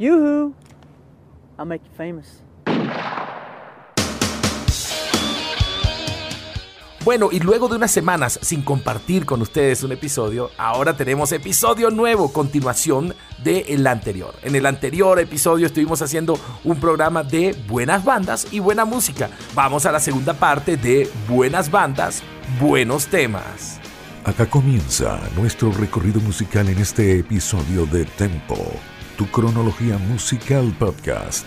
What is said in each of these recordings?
Yoo-hoo! I'll make you famous. Bueno, y luego de unas semanas sin compartir con ustedes un episodio, ahora tenemos episodio nuevo, continuación del anterior. En el anterior episodio estuvimos haciendo un programa de buenas bandas y buena música. Vamos a la segunda parte de buenas bandas, buenos temas. Acá comienza nuestro recorrido musical en este episodio de Tempo, tu cronología musical podcast.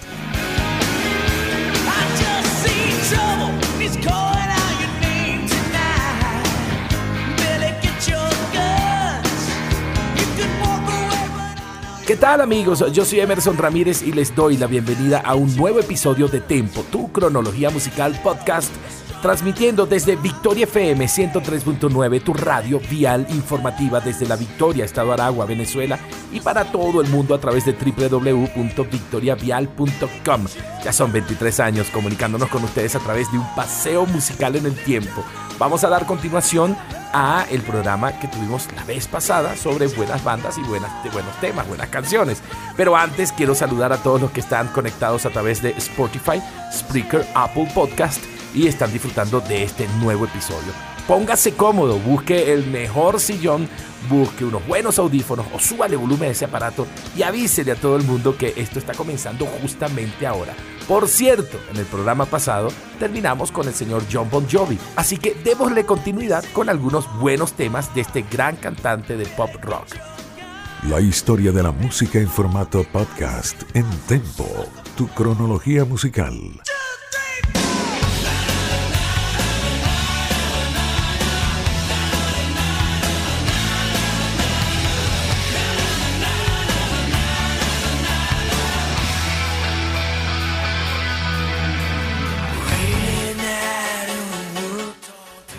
¿Qué tal amigos? Yo soy Emerson Ramírez y les doy la bienvenida a un nuevo episodio de Tempo, tu cronología musical podcast, transmitiendo desde Victoria FM 103.9, tu radio vial informativa desde la Victoria, Estado Aragua, Venezuela, y para todo el mundo a través de www.victoriavial.com. Ya son 23 años comunicándonos con ustedes a través de un paseo musical en el tiempo. Vamos a dar continuación a el programa que tuvimos la vez pasada sobre buenas bandas y buenos temas, buenas canciones. Pero antes quiero saludar a todos los que están conectados a través de Spotify, Spreaker, Apple Podcast y están disfrutando de este nuevo episodio. Póngase cómodo, busque el mejor sillón, busque unos buenos audífonos o súbale volumen a ese aparato y avísele a todo el mundo que esto está comenzando justamente ahora. Por cierto, en el programa pasado terminamos con el señor John Bon Jovi, así que démosle continuidad con algunos buenos temas de este gran cantante de pop rock. La historia de la música en formato podcast en Tempo, tu cronología musical.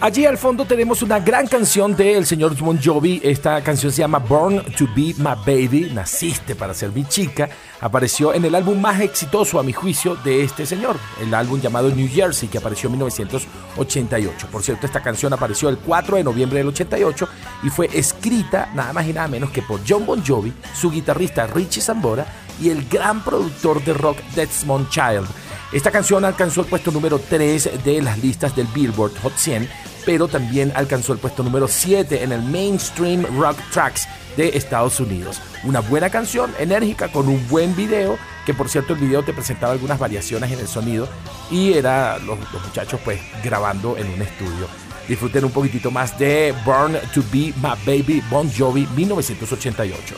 Allí al fondo tenemos una gran canción del señor Bon Jovi. Esta canción se llama Born to Be My Baby, Naciste para ser mi chica. Apareció en el álbum más exitoso, a mi juicio, de este señor, el álbum llamado New Jersey, que apareció en 1988. Por cierto, esta canción apareció el 4 de noviembre del 88 y fue escrita nada más y nada menos que por John Bon Jovi, su guitarrista Richie Sambora y el gran productor de rock Desmond Child. Esta canción alcanzó el puesto número 3 de las listas del Billboard Hot 100 pero también alcanzó el puesto número 7 en el Mainstream Rock Tracks de Estados Unidos. Una buena canción, enérgica, con un buen video, que por cierto el video te presentaba algunas variaciones en el sonido y era los, los muchachos pues grabando en un estudio. Disfruten un poquitito más de Born to Be My Baby Bon Jovi 1988.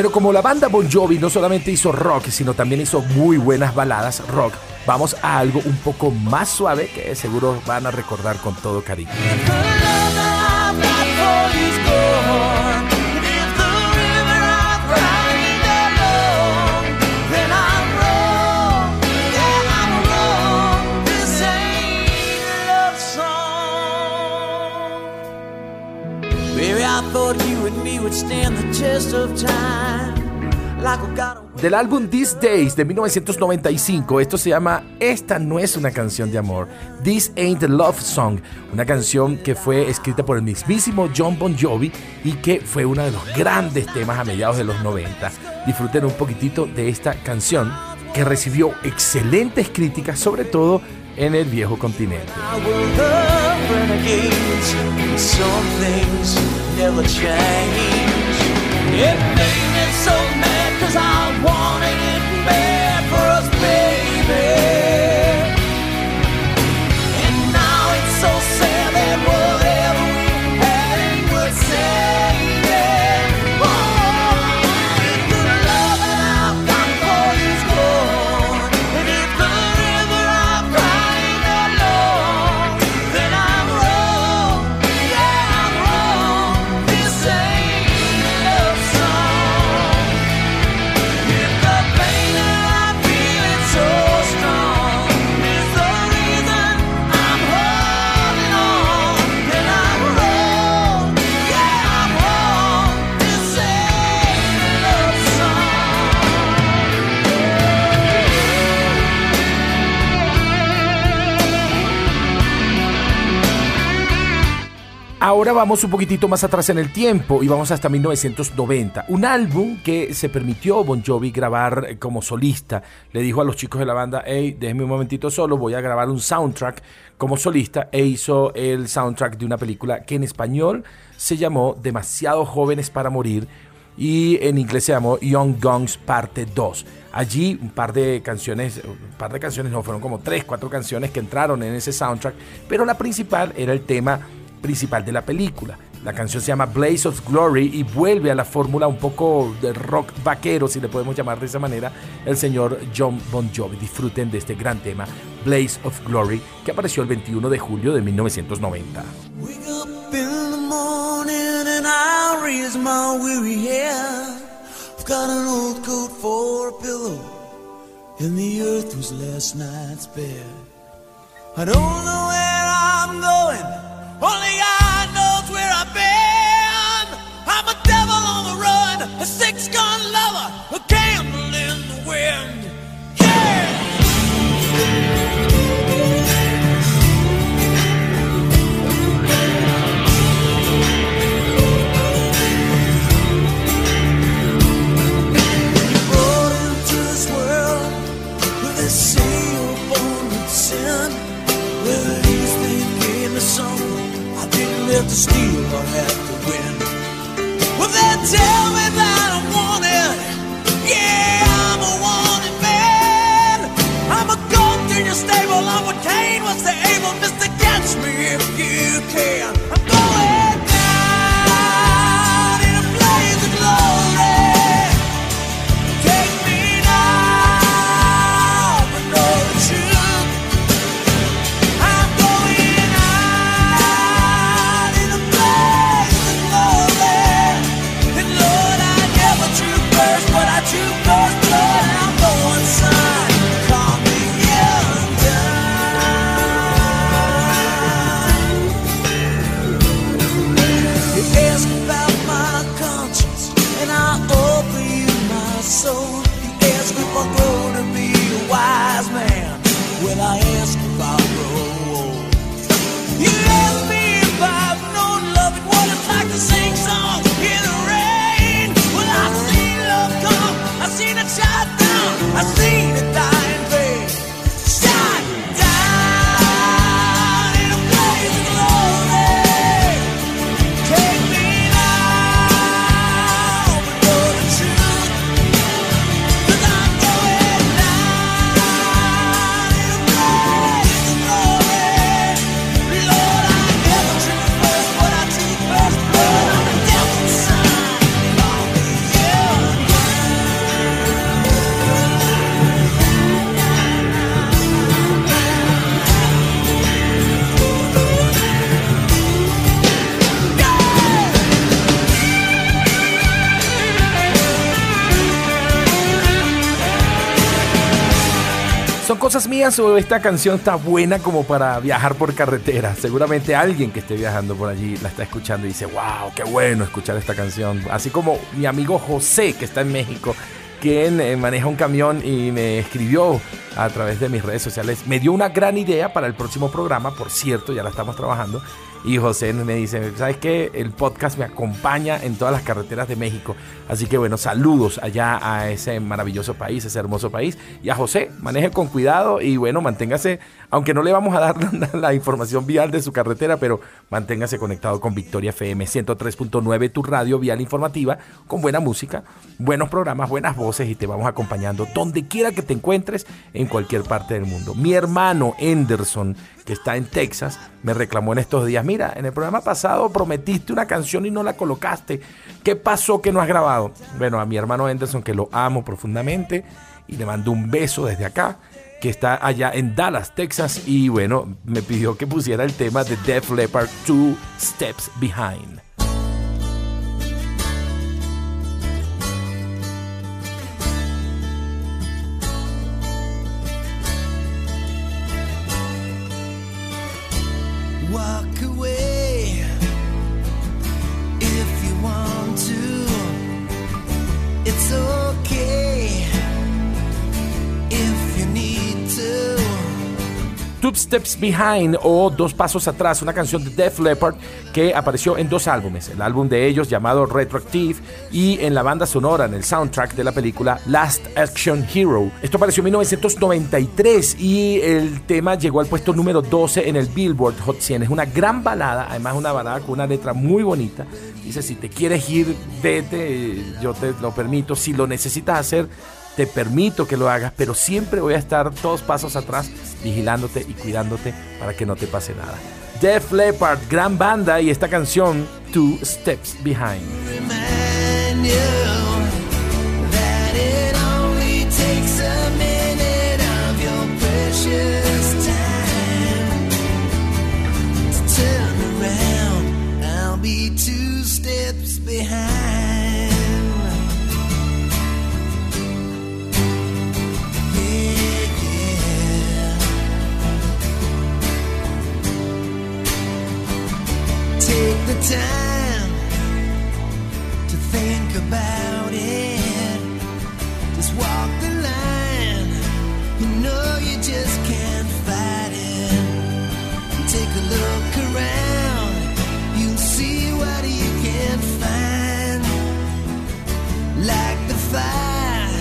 Pero como la banda Bon Jovi no solamente hizo rock, sino también hizo muy buenas baladas rock, vamos a algo un poco más suave que seguro van a recordar con todo cariño. Del álbum These Days de 1995, esto se llama Esta no es una canción de amor, This Ain't a Love Song, una canción que fue escrita por el mismísimo John Bon Jovi y que fue uno de los grandes temas a mediados de los 90. Disfruten un poquitito de esta canción que recibió excelentes críticas, sobre todo en el viejo continente. Vamos un poquitito más atrás en el tiempo y vamos hasta 1990. Un álbum que se permitió Bon Jovi grabar como solista. Le dijo a los chicos de la banda, hey, déjenme un momentito solo, voy a grabar un soundtrack como solista e hizo el soundtrack de una película que en español se llamó Demasiado jóvenes para morir y en inglés se llamó Young Guns Parte 2. Allí un par de canciones, un par de canciones, no, fueron como tres, cuatro canciones que entraron en ese soundtrack, pero la principal era el tema principal de la película. La canción se llama Blaze of Glory y vuelve a la fórmula un poco de rock vaquero, si le podemos llamar de esa manera, el señor John Bon Jovi. Disfruten de este gran tema, Blaze of Glory, que apareció el 21 de julio de 1990. I don't know where I'm going. Only God knows where I've been. I'm a devil on the run, a six gun lover, ¿Son cosas mías o esta canción está buena como para viajar por carretera? Seguramente alguien que esté viajando por allí la está escuchando y dice, wow, qué bueno escuchar esta canción. Así como mi amigo José, que está en México, quien eh, maneja un camión y me escribió a través de mis redes sociales. Me dio una gran idea para el próximo programa, por cierto, ya la estamos trabajando. Y José me dice, ¿sabes qué? El podcast me acompaña en todas las carreteras de México. Así que bueno, saludos allá a ese maravilloso país, ese hermoso país. Y a José, maneje con cuidado y bueno, manténgase, aunque no le vamos a dar la, información vial de su carretera, pero manténgase conectado con Victoria FM 103.9, tu radio vial informativa, con buena música, buenos programas, buenas voces y te vamos acompañando donde quiera que te encuentres en cualquier parte del mundo. Mi hermano Anderson que está en Texas, me reclamó en estos días, mira, en el programa pasado prometiste una canción y no la colocaste. ¿Qué pasó que no has grabado? Bueno, a mi hermano Anderson, que lo amo profundamente, y le mando un beso desde acá, que está allá en Dallas, Texas, y bueno, me pidió que pusiera el tema de Def Leppard Two Steps Behind. Two Steps Behind o Dos Pasos Atrás, una canción de Def Leppard que apareció en dos álbumes, el álbum de ellos llamado Retroactive y en la banda sonora, en el soundtrack de la película Last Action Hero. Esto apareció en 1993 y el tema llegó al puesto número 12 en el Billboard Hot 100. Es una gran balada, además una balada con una letra muy bonita. Dice, si te quieres ir, vete, yo te lo permito. Si lo necesitas hacer, te permito que lo hagas, pero siempre voy a estar dos pasos atrás vigilándote y cuidándote para que no te pase nada. Def Leppard, gran banda y esta canción, Two Steps Behind. two steps behind. Take the time to think about it. Just walk the line. You know you just can't fight it. Take a look around. You'll see what you can find. Like the fire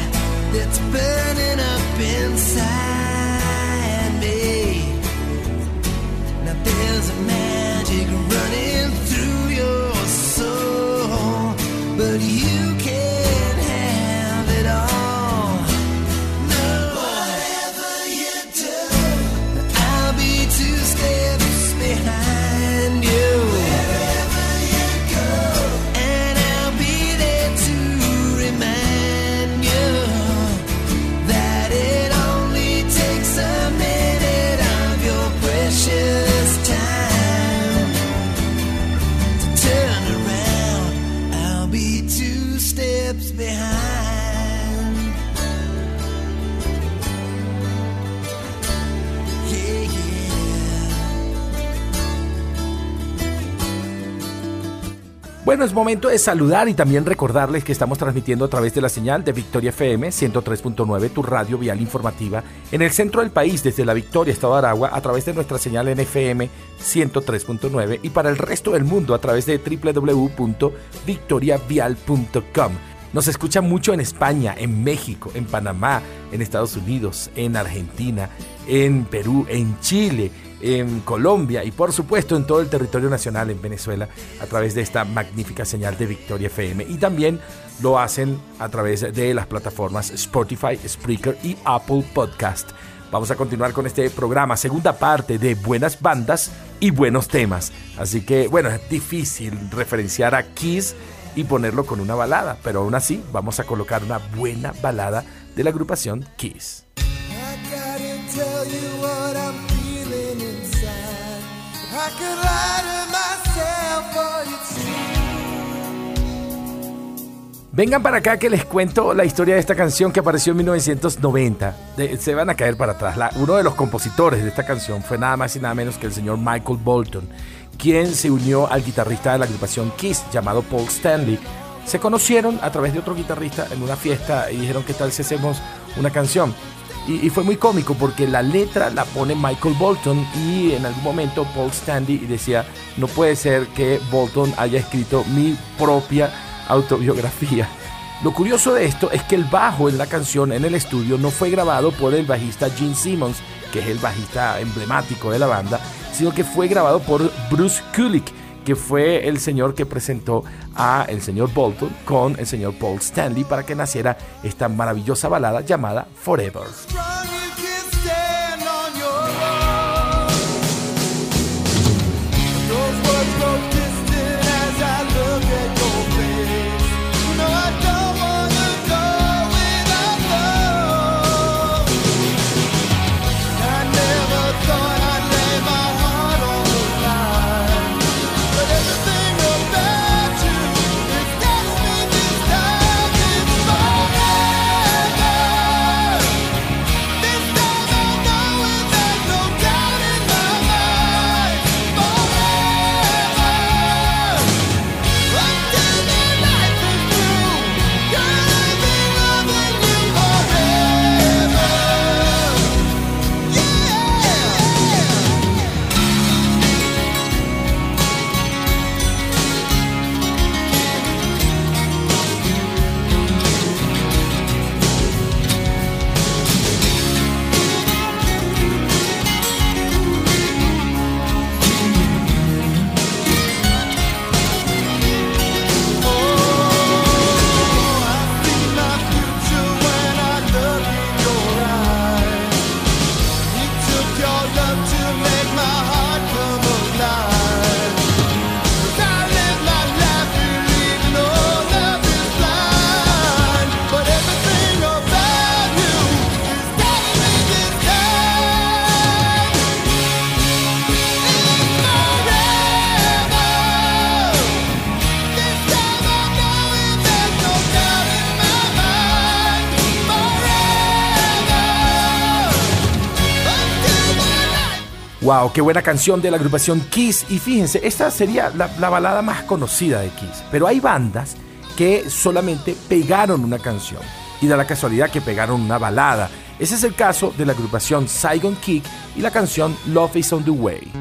that's burning but you can't. Bueno, es momento de saludar y también recordarles que estamos transmitiendo a través de la señal de Victoria FM 103.9, tu radio vial informativa, en el centro del país, desde la Victoria, Estado de Aragua, a través de nuestra señal en FM 103.9 y para el resto del mundo a través de www.victoriavial.com. Nos escucha mucho en España, en México, en Panamá, en Estados Unidos, en Argentina, en Perú, en Chile en Colombia y por supuesto en todo el territorio nacional en Venezuela a través de esta magnífica señal de Victoria FM y también lo hacen a través de las plataformas Spotify, Spreaker y Apple Podcast. Vamos a continuar con este programa, segunda parte de buenas bandas y buenos temas. Así que bueno, es difícil referenciar a Kiss y ponerlo con una balada, pero aún así vamos a colocar una buena balada de la agrupación Kiss. Vengan para acá que les cuento la historia de esta canción que apareció en 1990. se van a caer para atrás. uno de los compositores de esta canción fue nada más y nada menos que el señor Michael Bolton, quien se unió al guitarrista de la agrupación Kiss llamado Paul Stanley. Se conocieron a través de otro guitarrista en una fiesta y dijeron que tal si hacemos una canción. Y, fue muy cómico porque la letra la pone Michael Bolton y en algún momento Paul Stanley decía, no puede ser que Bolton haya escrito mi propia autobiografía. Lo curioso de esto es que el bajo en la canción en el estudio no fue grabado por el bajista Gene Simmons, que es el bajista emblemático de la banda, sino que fue grabado por Bruce Kulick, que fue el señor que presentó a el señor Bolton con el señor Paul Stanley para que naciera esta maravillosa balada llamada Forever. Wow, qué buena canción de la agrupación Kiss. Y fíjense, esta sería la, la, balada más conocida de Kiss. Pero hay bandas que solamente pegaron una canción. Y da la casualidad que pegaron una balada. Ese es el caso de la agrupación Saigon Kick y la canción Love is on the Way.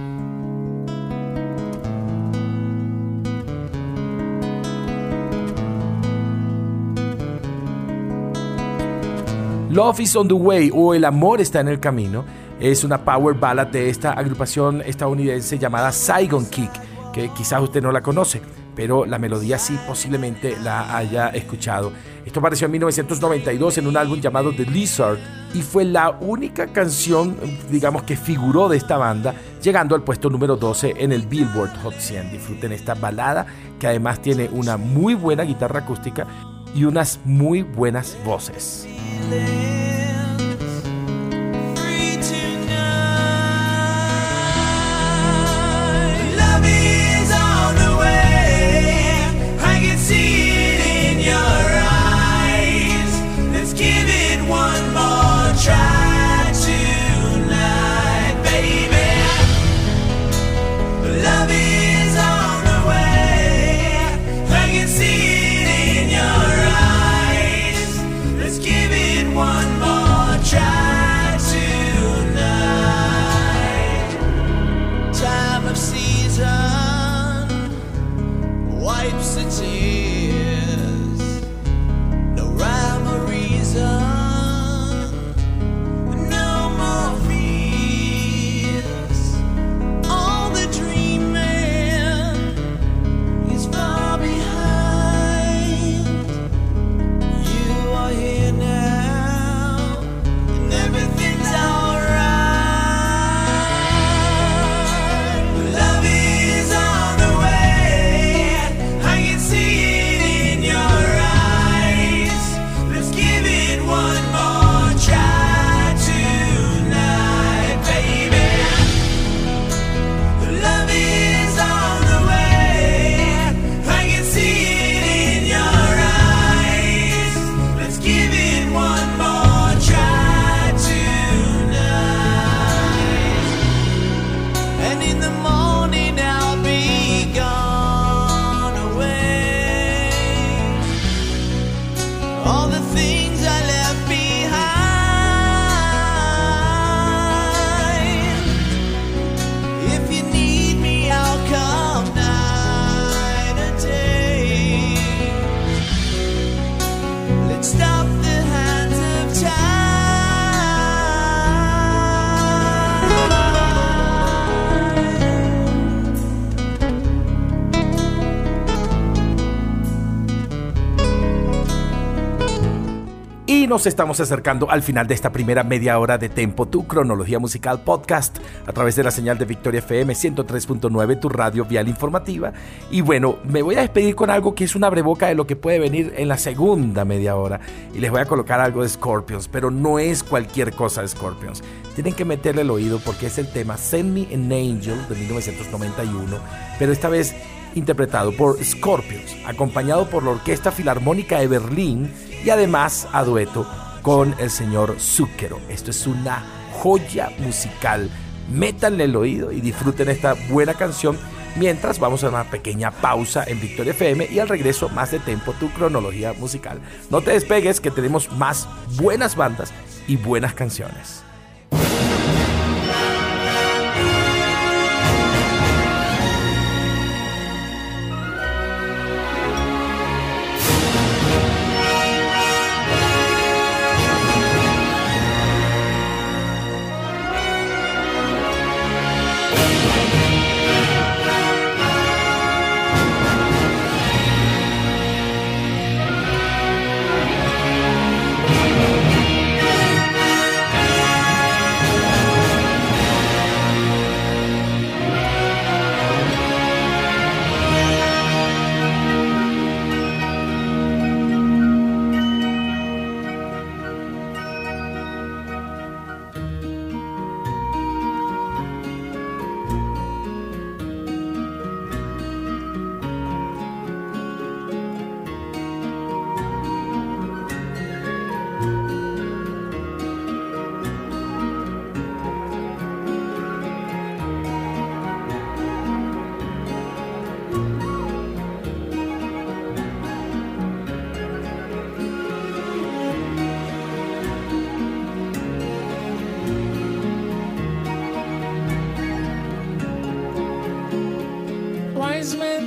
Love is on the Way o El amor está en el camino es una power ballad de esta agrupación estadounidense llamada Saigon Kick, que quizás usted no la conoce, pero la melodía sí posiblemente la haya escuchado. Esto apareció en 1992 en un álbum llamado The Lizard y fue la única canción, digamos, que figuró de esta banda, llegando al puesto número 12 en el Billboard Hot 100. Disfruten esta balada que además tiene una muy buena guitarra acústica y unas muy buenas voces. Nos estamos acercando al final de esta primera media hora de Tempo, tu cronología musical podcast, a través de la señal de Victoria FM 103.9, tu radio vial informativa. Y bueno, me voy a despedir con algo que es una breboca de lo que puede venir en la segunda media hora. Y les voy a colocar algo de Scorpions, pero no es cualquier cosa de Scorpions. Tienen que meterle el oído porque es el tema Send Me an Angel de 1991, pero esta vez interpretado por Scorpions, acompañado por la Orquesta Filarmónica de Berlín y además a dueto con el señor Zucchero. Esto es una joya musical. Métanle el oído y disfruten esta buena canción mientras vamos a una pequeña pausa en Victoria FM y al regreso más de tiempo tu cronología musical. No te despegues que tenemos más buenas bandas y buenas canciones.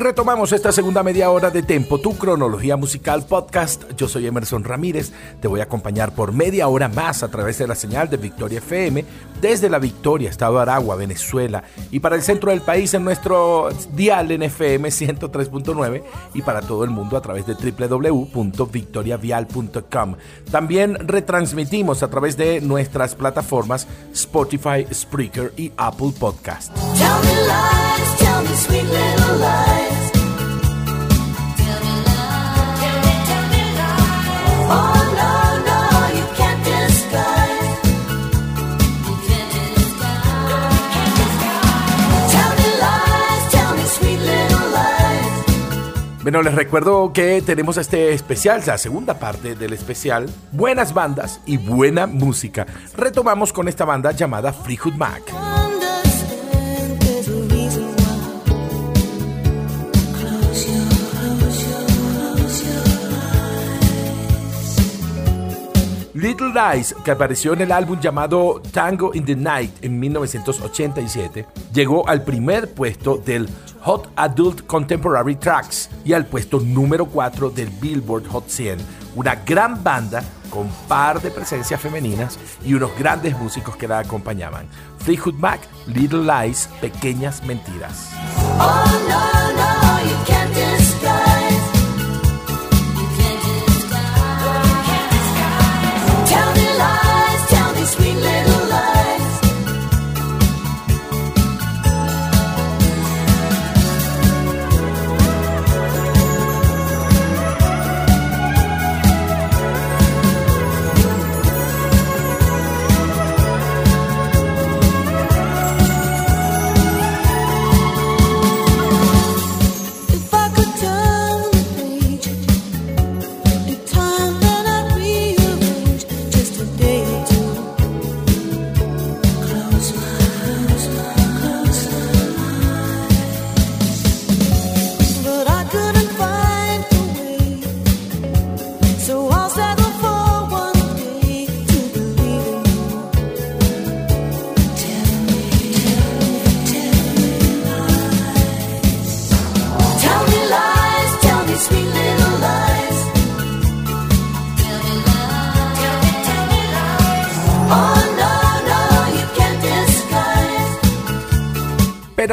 Retomamos esta segunda media hora de Tempo, tu cronología musical podcast. Yo soy Emerson Ramírez, te voy a acompañar por media hora más a través de la señal de Victoria FM, desde la Victoria, Estado de Aragua, Venezuela, y para el centro del país en nuestro dial en FM 103.9 y para todo el mundo a través de www.victoriavial.com. También retransmitimos a través de nuestras plataformas Spotify, Spreaker y Apple Podcast. Bueno, les recuerdo que tenemos este especial, la segunda parte del especial, buenas bandas y buena música. Retomamos con esta banda llamada Freehood Mac. Little Lies, que apareció en el álbum llamado Tango in the Night en 1987, llegó al primer puesto del Hot Adult Contemporary Tracks y al puesto número 4 del Billboard Hot 100. Una gran banda con par de presencias femeninas y unos grandes músicos que la acompañaban. Fleetwood Mac, Little Lies, Pequeñas Mentiras. Oh,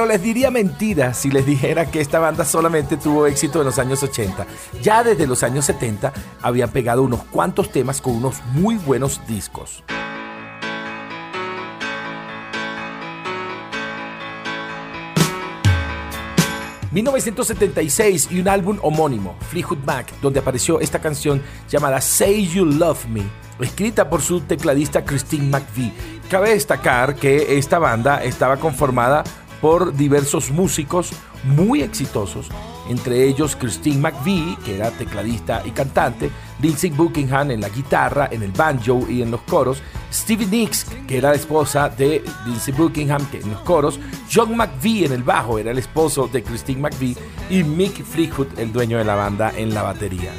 les diría mentira si les dijera que esta banda solamente tuvo éxito en los años 80. Ya desde los años 70 habían pegado unos cuantos temas con unos muy buenos discos. ...1976 y un álbum homónimo, Fleetwood Mac, donde apareció esta canción llamada Say You Love Me, escrita por su tecladista Christine McVie. Cabe destacar que esta banda estaba conformada por diversos músicos muy exitosos, entre ellos Christine McVie, que era tecladista y cantante, Lindsey Buckingham en la guitarra, en el banjo y en los coros, Stevie Nicks, que era la esposa de Lindsey Buckingham en los coros, John McVie en el bajo, era el esposo de Christine McVie, y Mick Fleetwood, el dueño de la banda, en la batería.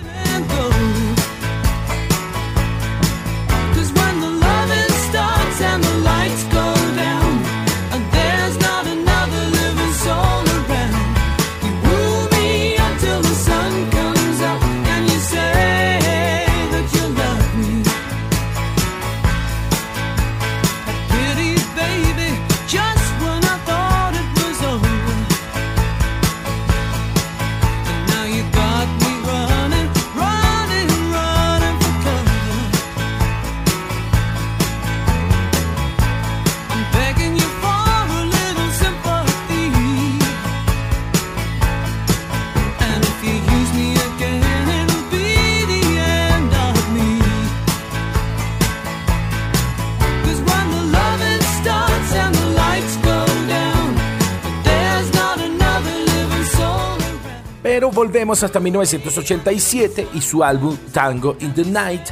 Volvemos hasta 1987 y su álbum Tango in the Night.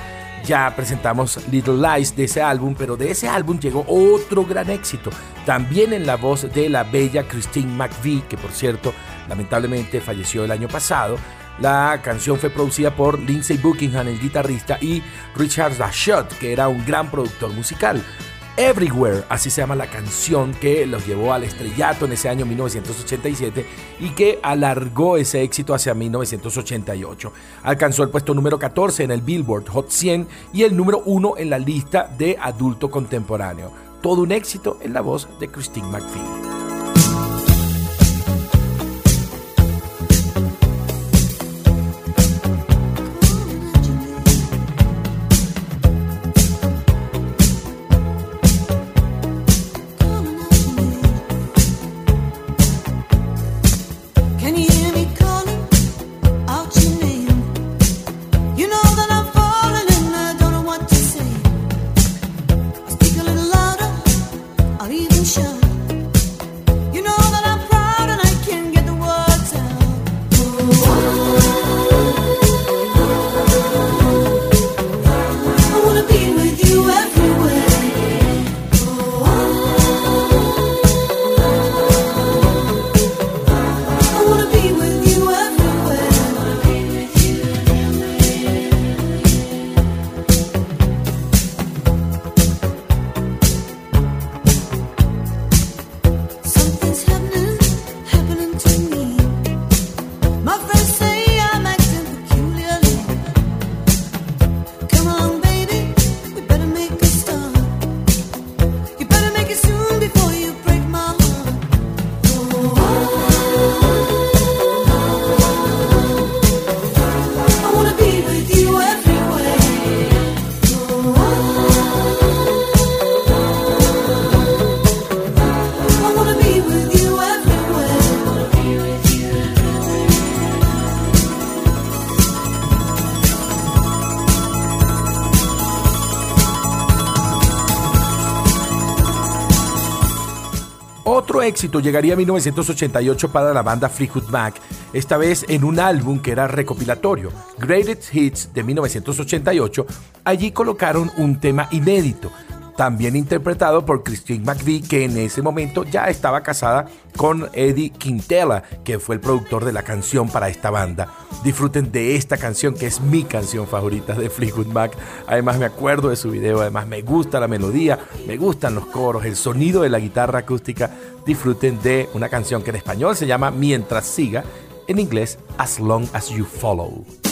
Ya presentamos Little Lies de ese álbum, pero de ese álbum llegó otro gran éxito, también en la voz de la bella Christine McVie, que por cierto lamentablemente falleció el año pasado. La canción fue producida por Lindsey Buckingham, el guitarrista, y Richard Dashot, que era un gran productor musical. Everywhere, así se llama la canción que los llevó al estrellato en ese año 1987 y que alargó ese éxito hacia 1988. Alcanzó el puesto número 14 en el Billboard Hot 100 y el número 1 en la lista de adulto contemporáneo. Todo un éxito en la voz de Christine McVie. Éxito llegaría a 1988 para la banda Fleetwood Mac, esta vez en un álbum que era recopilatorio, Greatest Hits de 1988. Allí colocaron un tema inédito, también interpretado por Christine McVie, que en ese momento ya estaba casada con Eddie Quintela, que fue el productor de la canción para esta banda. Disfruten de esta canción, que es mi canción favorita de Fleetwood Mac. Además, me acuerdo de su video, además, me gusta la melodía, me gustan los coros, el sonido de la guitarra acústica. Disfruten de una canción que en español se llama Mientras siga, en inglés As Long as You Follow.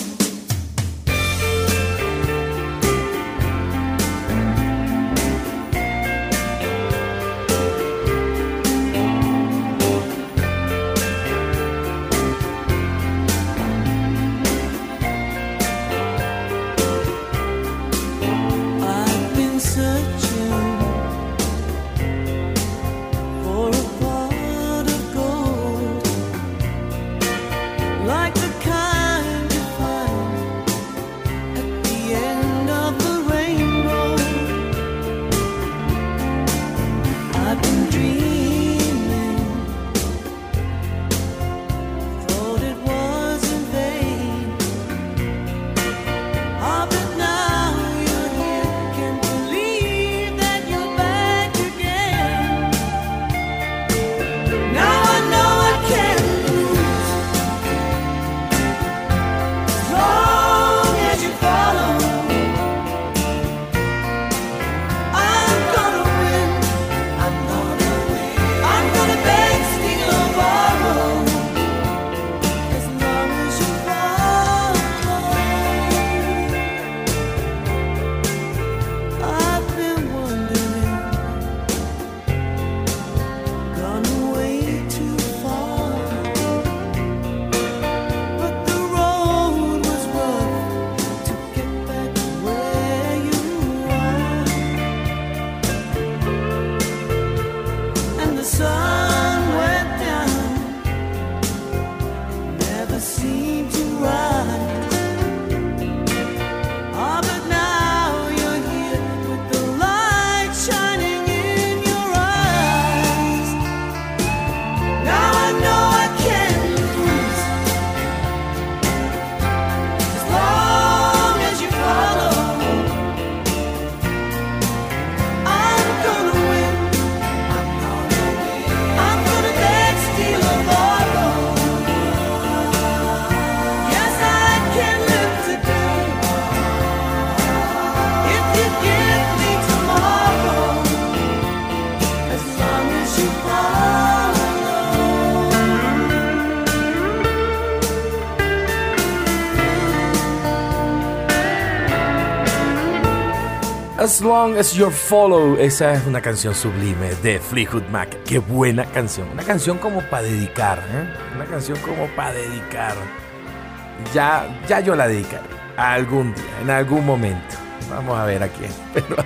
As Long as You Follow. Esa es una canción sublime de Fleetwood Mac. Qué buena canción. Una canción como para dedicar. ¿eh? Una canción como para dedicar. Ya, ya yo la dedicaré. Algún día, en algún momento. Vamos a ver a quién. Pero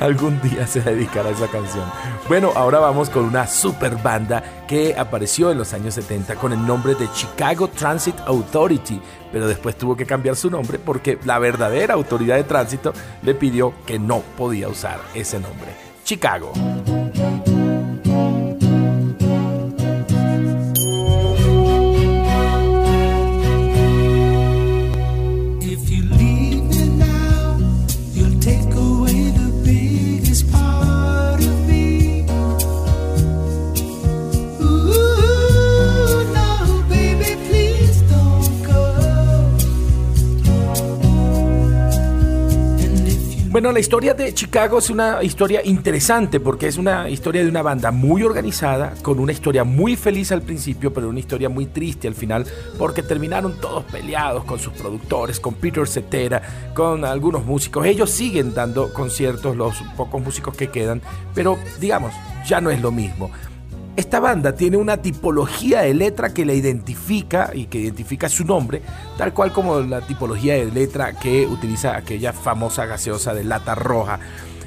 algún día se dedicará a esa canción. Bueno, ahora vamos con una super banda que apareció en los años 70 con el nombre de Chicago Transit Authority, pero después tuvo que cambiar su nombre porque la verdadera autoridad de tránsito le pidió que no podía usar ese nombre. Chicago. Bueno, la historia de Chicago es una historia interesante porque es una historia de una banda muy organizada, con una historia muy feliz al principio, pero una historia muy triste al final, porque terminaron todos peleados con sus productores, con Peter Cetera, con algunos músicos. Ellos siguen dando conciertos, los pocos músicos que quedan, pero digamos, ya no es lo mismo. Esta banda tiene una tipología de letra que la identifica y que identifica su nombre, tal cual como la tipología de letra que utiliza aquella famosa gaseosa de lata roja.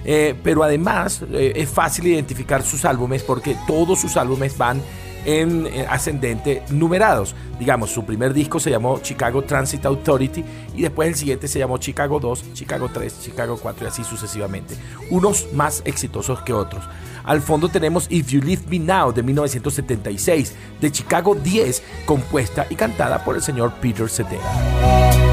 Eh, pero además eh, es fácil identificar sus álbumes porque todos sus álbumes van en eh, ascendente numerados. Digamos, su primer disco se llamó Chicago Transit Authority y después el siguiente se llamó Chicago 2, Chicago 3, Chicago 4 y así sucesivamente. Unos más exitosos que otros. Al fondo tenemos If You Leave Me Now de 1976, de Chicago 10, compuesta y cantada por el señor Peter Cetera.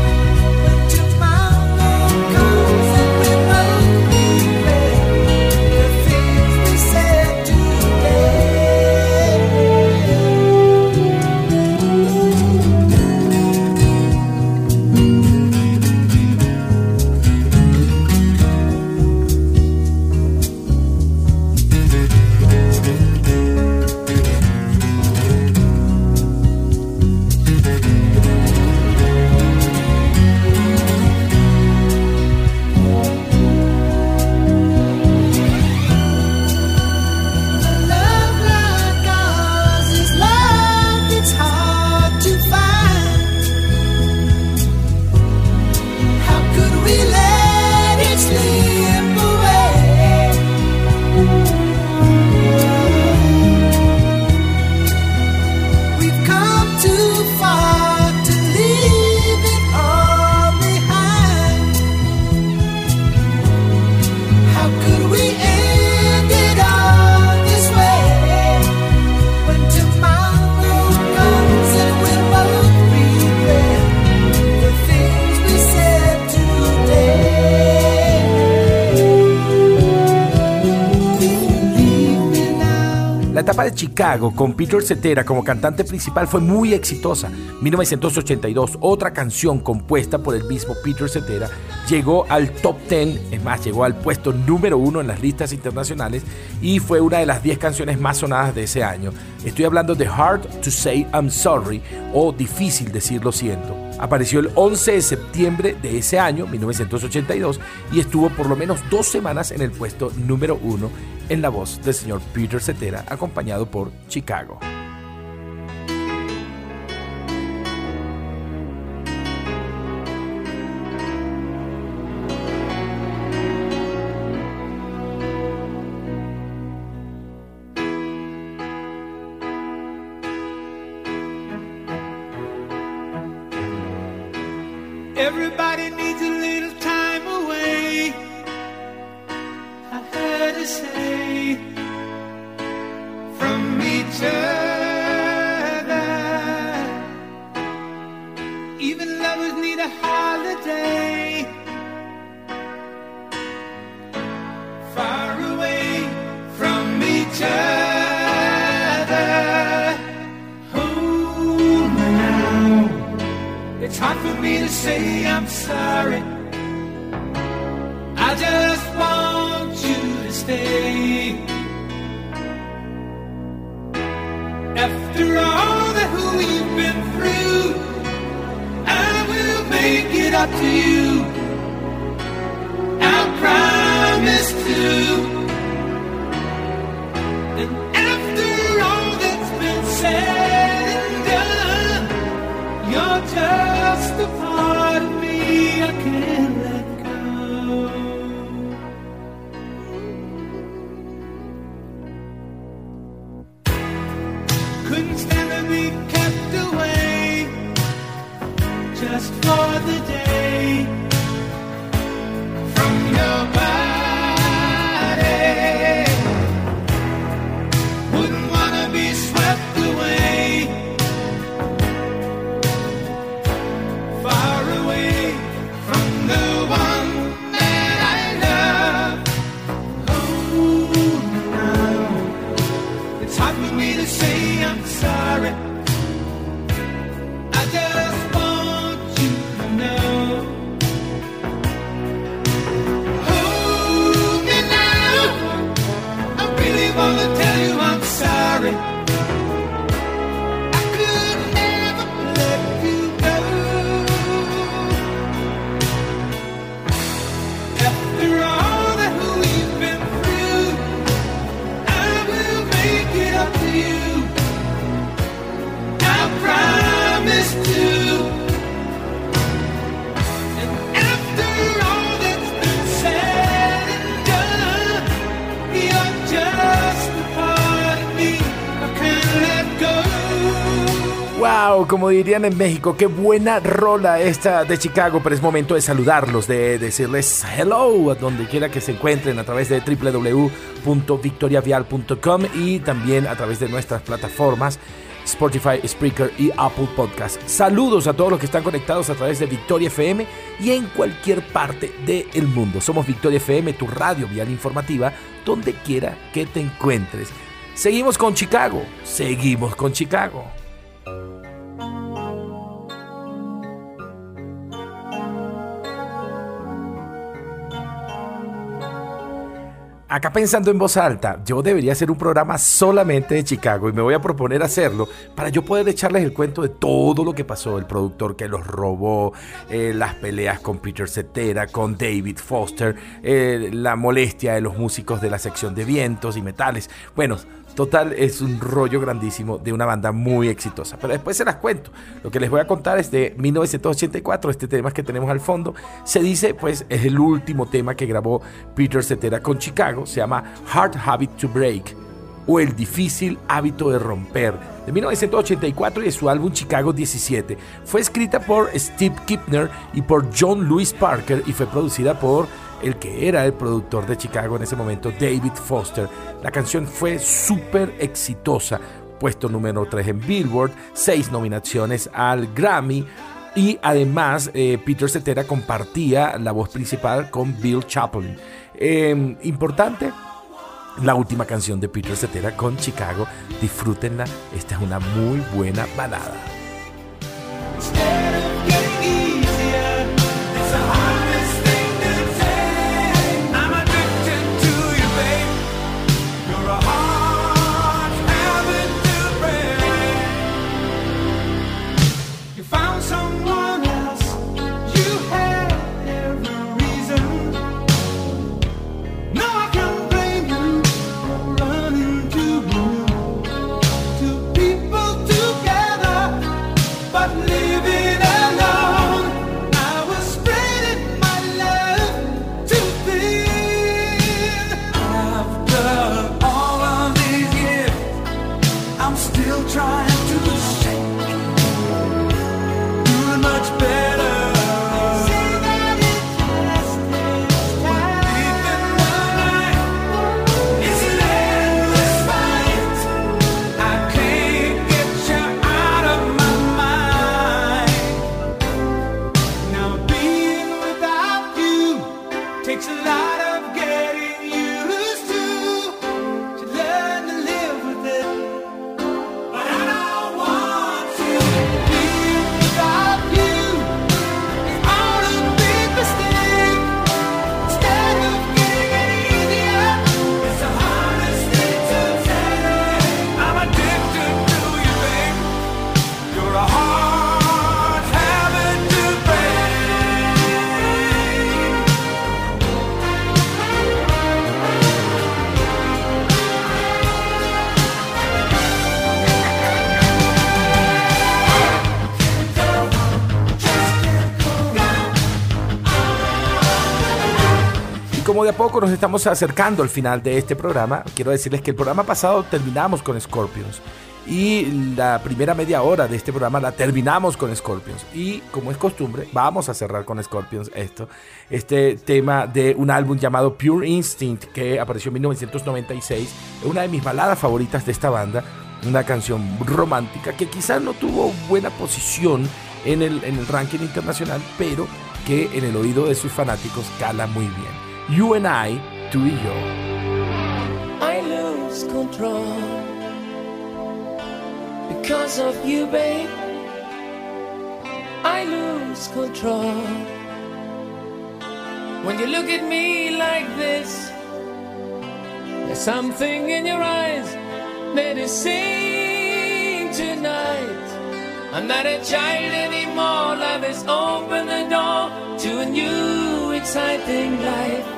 Chicago con Peter Cetera como cantante principal fue muy exitosa. 1982, otra canción compuesta por el mismo Peter Cetera llegó al top 10, es más, llegó al puesto número uno en las listas internacionales y fue una de las 10 canciones más sonadas de ese año. Estoy hablando de Hard to Say I'm Sorry o Difícil decir lo siento. Apareció el 11 de septiembre de ese año, 1982, y estuvo por lo menos dos semanas en el puesto número uno en la voz del señor Peter Cetera, acompañado por Chicago. just for the day. From your como dirían en México, qué buena rola esta de Chicago, pero es momento de saludarlos, de decirles hello a donde quiera que se encuentren a través de www.victoriavial.com y también a través de nuestras plataformas Spotify, Spreaker y Apple Podcast. Saludos a todos los que están conectados a través de Victoria FM y en cualquier parte del mundo. Somos Victoria FM, tu radio vial informativa, donde quiera que te encuentres. Seguimos con Chicago, seguimos con Chicago. Acá pensando en voz alta, yo debería hacer un programa solamente de Chicago y me voy a proponer hacerlo para yo poder echarles el cuento de todo lo que pasó, el productor que los robó, eh, las peleas con Peter Cetera, con David Foster, eh, la molestia de los músicos de la sección de vientos y metales. Bueno, Total, es un rollo grandísimo de una banda muy exitosa. Pero después se las cuento. Lo que les voy a contar es de 1984, este tema que tenemos al fondo. Se dice, pues, es el último tema que grabó Peter Cetera con Chicago. Se llama Hard Habit to Break o El difícil hábito de romper, de 1984 y de su álbum Chicago 17. Fue escrita por Steve Kipner y por John Lewis Parker y fue producida por el que era el productor de Chicago en ese momento, David Foster. La canción fue súper exitosa, puesto número 3 en Billboard, 6 nominaciones al Grammy. Y además eh, Peter Cetera compartía la voz principal con Bill Chaplin. Em, importante, la última canción de Peter Cetera con Chicago. Disfrútenla, esta es una muy buena balada. Poco nos estamos acercando al final de este programa, quiero decirles que el programa pasado terminamos con Scorpions. Y la primera media hora de este programa la terminamos con Scorpions. Y como es costumbre, vamos a cerrar con Scorpions esto. Este tema de un álbum llamado Pure Instinct que apareció en 1996. Es una de mis baladas favoritas de esta banda. Una canción romántica que quizás no tuvo buena posición en el, en el ranking internacional, pero que en el oído de sus fanáticos cala muy bien. You and I, tú y yo. I lose control. because of you, babe. I lose control. When you look at me like this, there's something in your eyes that is saying tonight. I'm not a child anymore. Life has opened the door to a new, exciting life.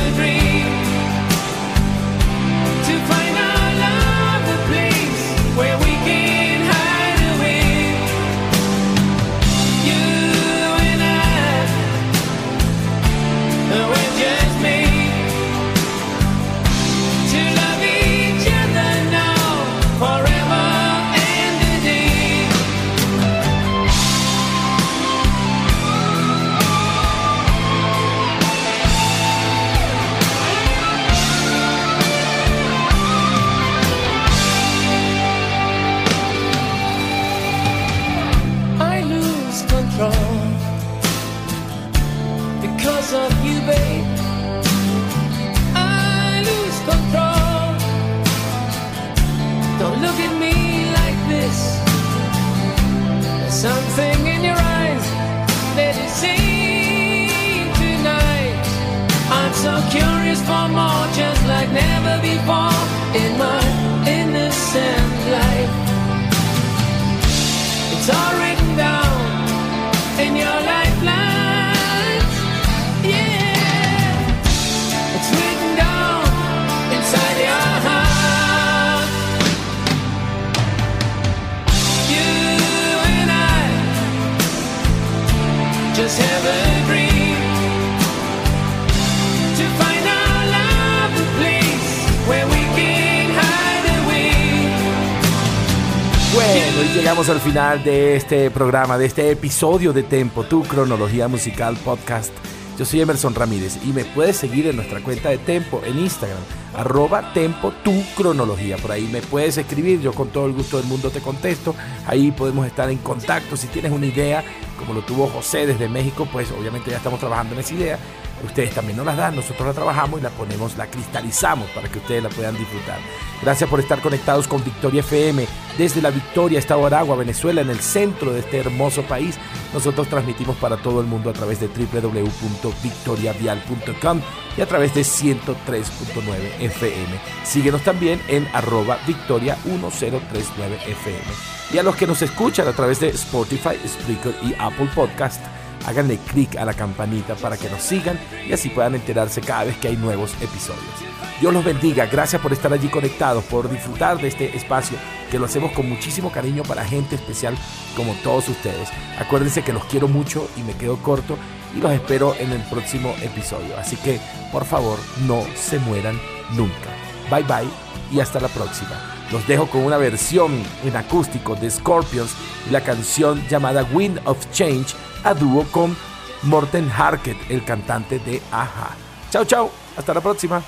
like never before. Llegamos al final de este programa, de este episodio de Tempo, tu cronología musical podcast. Yo soy Emerson Ramírez y me puedes seguir en nuestra cuenta de Tempo en Instagram, arroba Tempo. Por ahí me puedes escribir, yo con todo el gusto del mundo te contesto. Ahí podemos estar en contacto. Si tienes una idea, como lo tuvo José desde México, pues obviamente ya estamos trabajando en esa idea. Ustedes también nos las dan, nosotros la trabajamos y la ponemos, la cristalizamos para que ustedes la puedan disfrutar. Gracias por estar conectados con Victoria FM desde la Victoria, Estado Aragua, Venezuela, en el centro de este hermoso país. Nosotros transmitimos para todo el mundo a través de www.victoriavial.com y a través de 103.9 FM. Síguenos también en arroba victoria 1039 FM. Y a los que nos escuchan a través de Spotify, Spreaker y Apple Podcast háganle clic a la campanita para que nos sigan y así puedan enterarse cada vez que hay nuevos episodios. Dios los bendiga, gracias por estar allí conectados, por disfrutar de este espacio que lo hacemos con muchísimo cariño para gente especial como todos ustedes. Acuérdense que los quiero mucho y me quedo corto y los espero en el próximo episodio. Así que por favor no se mueran nunca. Bye bye y hasta la próxima. Los dejo con una versión en acústico de Scorpions y la canción llamada Wind of Change a dúo con Morten Harket, el cantante de Aja. Chao, chao. Hasta la próxima.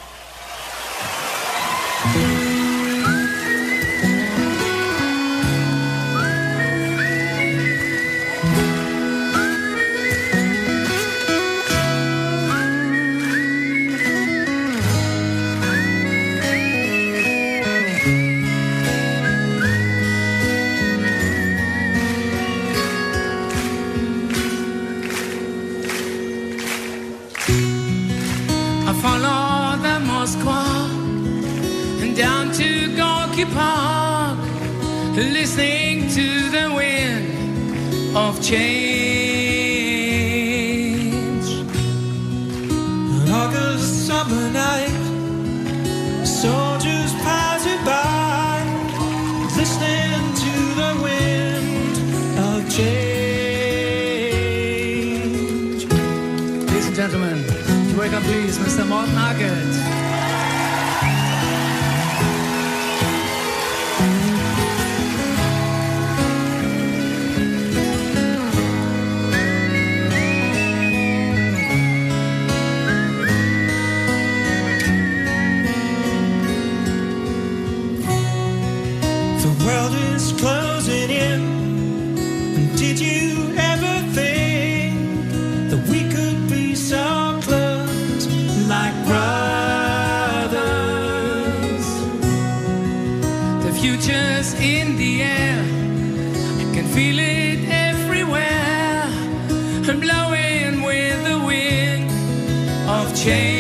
Change.